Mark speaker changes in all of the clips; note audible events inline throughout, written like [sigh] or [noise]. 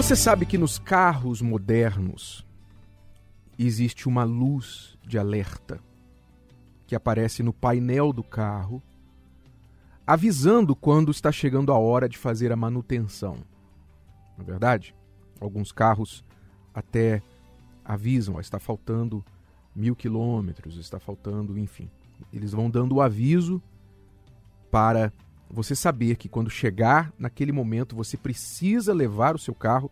Speaker 1: Você sabe que nos carros modernos existe uma luz de alerta que aparece no painel do carro, avisando quando está chegando a hora de fazer a manutenção. Não é verdade? Alguns carros até avisam, ó, está faltando mil quilômetros, está faltando, enfim. Eles vão dando o aviso para você saber que quando chegar naquele momento você precisa levar o seu carro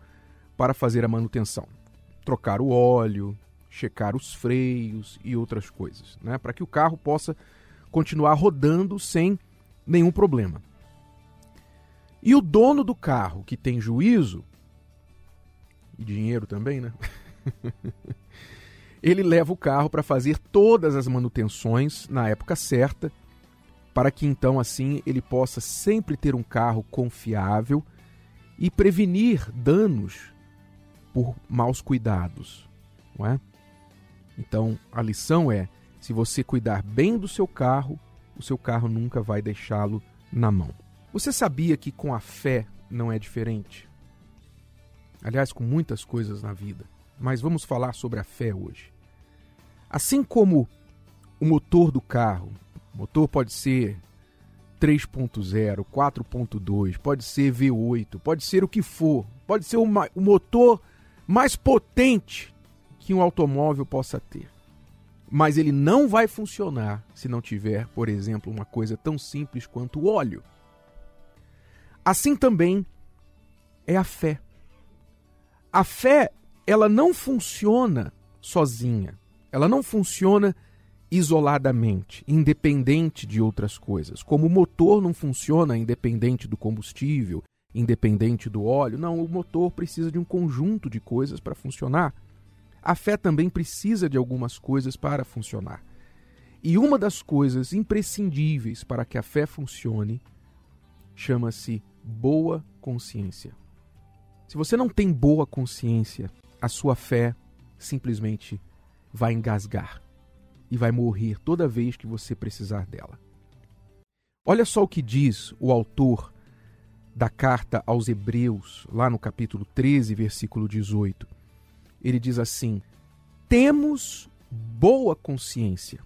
Speaker 1: para fazer a manutenção. Trocar o óleo, checar os freios e outras coisas, né? para que o carro possa continuar rodando sem nenhum problema. E o dono do carro, que tem juízo, e dinheiro também, né? [laughs] ele leva o carro para fazer todas as manutenções na época certa para que então assim ele possa sempre ter um carro confiável e prevenir danos por maus cuidados, não é? Então, a lição é: se você cuidar bem do seu carro, o seu carro nunca vai deixá-lo na mão. Você sabia que com a fé não é diferente? Aliás, com muitas coisas na vida, mas vamos falar sobre a fé hoje. Assim como o motor do carro motor pode ser 3.0, 4.2, pode ser V8, pode ser o que for, pode ser o, motor mais potente que um automóvel possa ter. Mas ele não vai funcionar se não tiver, por exemplo, uma coisa tão simples quanto o óleo. Assim também é a fé. A fé, ela não funciona sozinha. Ela não funciona isoladamente, independente de outras coisas. Como o motor não funciona independente do combustível, independente do óleo, não, o motor precisa de um conjunto de coisas para funcionar. A fé também precisa de algumas coisas para funcionar. E uma das coisas imprescindíveis para que a fé funcione chama-se boa consciência. Se você não tem boa consciência, a sua fé simplesmente vai engasgar e vai morrer toda vez que você precisar dela. Olha só o que diz o autor da carta aos Hebreus, lá no capítulo 13, versículo 18. Ele diz assim: Temos boa consciência,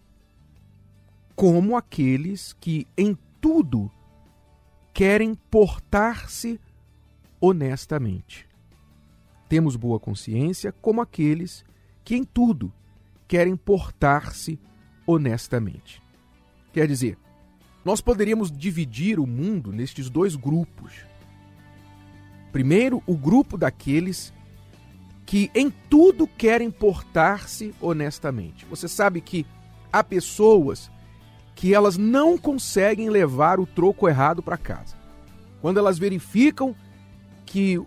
Speaker 1: como aqueles que em tudo querem portar-se honestamente. Temos boa consciência, como aqueles que em tudo querem portar-se honestamente. Quer dizer, nós poderíamos dividir o mundo nestes dois grupos. Primeiro, o grupo daqueles que em tudo querem portar-se honestamente. Você sabe que há pessoas que elas não conseguem levar o troco errado para casa. Quando elas verificam que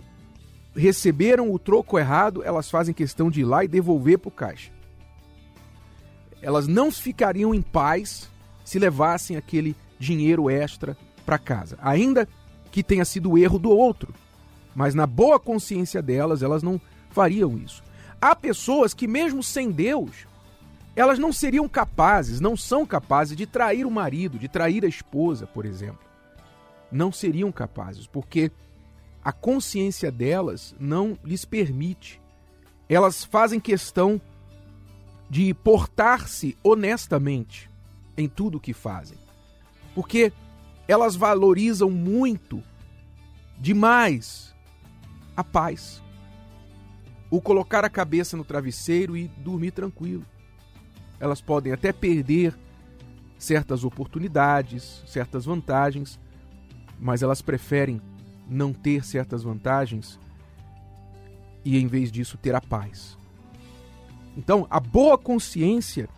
Speaker 1: receberam o troco errado, elas fazem questão de ir lá e devolver para o caixa elas não ficariam em paz se levassem aquele dinheiro extra para casa, ainda que tenha sido o erro do outro. Mas na boa consciência delas, elas não fariam isso. Há pessoas que, mesmo sem Deus, elas não seriam capazes, não são capazes de trair o marido, de trair a esposa, por exemplo. Não seriam capazes, porque a consciência delas não lhes permite. Elas fazem questão de portar-se honestamente em tudo o que fazem. Porque elas valorizam muito, demais, a paz. O colocar a cabeça no travesseiro e dormir tranquilo. Elas podem até perder certas oportunidades, certas vantagens, mas elas preferem não ter certas vantagens e, em vez disso, ter a paz. Então, a boa consciência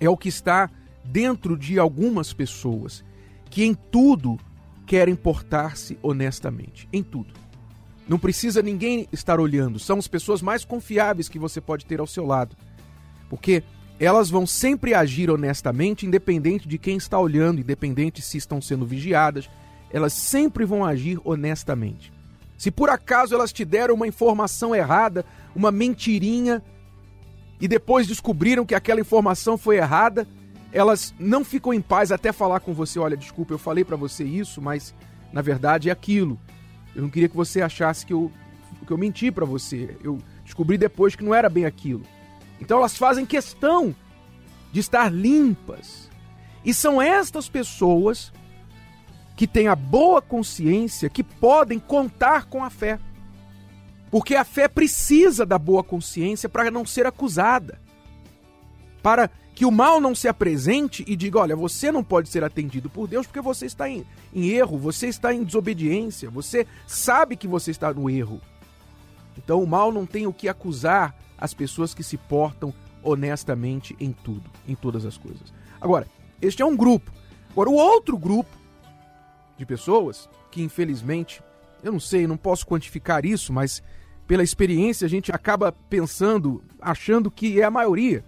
Speaker 1: é o que está dentro de algumas pessoas que em tudo querem portar-se honestamente. Em tudo. Não precisa ninguém estar olhando. São as pessoas mais confiáveis que você pode ter ao seu lado. Porque elas vão sempre agir honestamente, independente de quem está olhando, independente se estão sendo vigiadas. Elas sempre vão agir honestamente. Se por acaso elas te deram uma informação errada, uma mentirinha, e depois descobriram que aquela informação foi errada, elas não ficam em paz até falar com você: olha, desculpa, eu falei para você isso, mas na verdade é aquilo. Eu não queria que você achasse que eu porque eu menti para você. Eu descobri depois que não era bem aquilo. Então elas fazem questão de estar limpas. E são estas pessoas que têm a boa consciência que podem contar com a fé. Porque a fé precisa da boa consciência para não ser acusada. Para que o mal não se apresente e diga: olha, você não pode ser atendido por Deus porque você está em, em erro, você está em desobediência, você sabe que você está no erro. Então o mal não tem o que acusar as pessoas que se portam honestamente em tudo, em todas as coisas. Agora, este é um grupo. Agora, o outro grupo de pessoas que infelizmente, eu não sei, não posso quantificar isso, mas pela experiência, a gente acaba pensando, achando que é a maioria.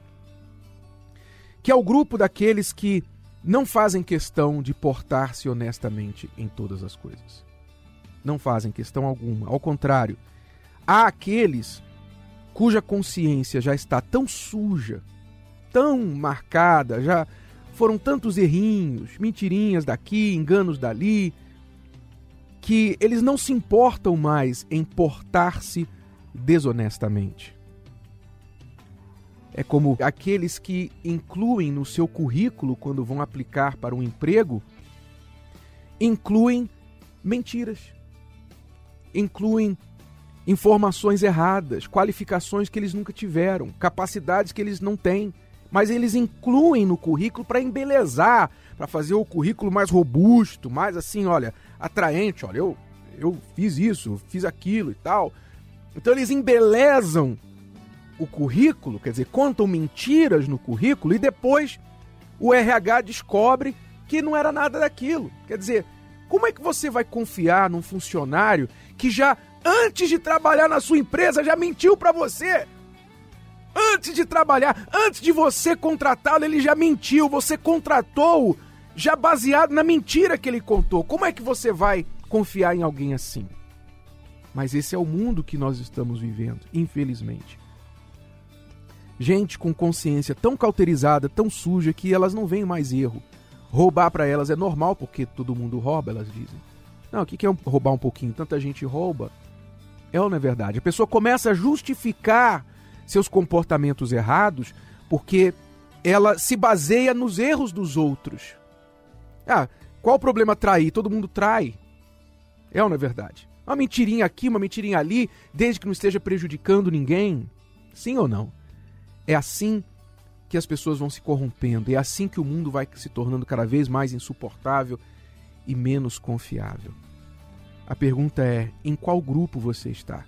Speaker 1: Que é o grupo daqueles que não fazem questão de portar-se honestamente em todas as coisas. Não fazem questão alguma. Ao contrário, há aqueles cuja consciência já está tão suja, tão marcada, já foram tantos errinhos, mentirinhas daqui, enganos dali, que eles não se importam mais em portar-se desonestamente. É como aqueles que incluem no seu currículo, quando vão aplicar para um emprego, incluem mentiras, incluem informações erradas, qualificações que eles nunca tiveram, capacidades que eles não têm, mas eles incluem no currículo para embelezar, para fazer o currículo mais robusto, mais assim, olha, atraente, olha, eu, eu fiz isso, fiz aquilo e tal. Então eles embelezam o currículo, quer dizer, contam mentiras no currículo e depois o RH descobre que não era nada daquilo. Quer dizer, como é que você vai confiar num funcionário que já antes de trabalhar na sua empresa já mentiu para você? Antes de trabalhar, antes de você contratá-lo, ele já mentiu, você contratou já baseado na mentira que ele contou. Como é que você vai confiar em alguém assim? Mas esse é o mundo que nós estamos vivendo, infelizmente. Gente com consciência tão cauterizada, tão suja, que elas não veem mais erro. Roubar para elas é normal, porque todo mundo rouba, elas dizem. Não, o que é roubar um pouquinho? Tanta gente rouba. É ou não é verdade? A pessoa começa a justificar seus comportamentos errados porque ela se baseia nos erros dos outros. Ah, qual o problema trair? Todo mundo trai. É ou não é verdade? Uma mentirinha aqui, uma mentirinha ali, desde que não esteja prejudicando ninguém. Sim ou não? É assim que as pessoas vão se corrompendo, é assim que o mundo vai se tornando cada vez mais insuportável e menos confiável. A pergunta é: em qual grupo você está?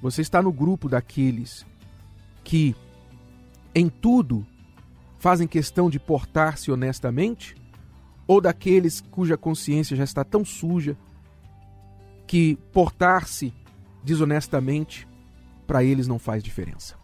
Speaker 1: Você está no grupo daqueles que, em tudo, fazem questão de portar-se honestamente? ou daqueles cuja consciência já está tão suja que portar-se desonestamente para eles não faz diferença.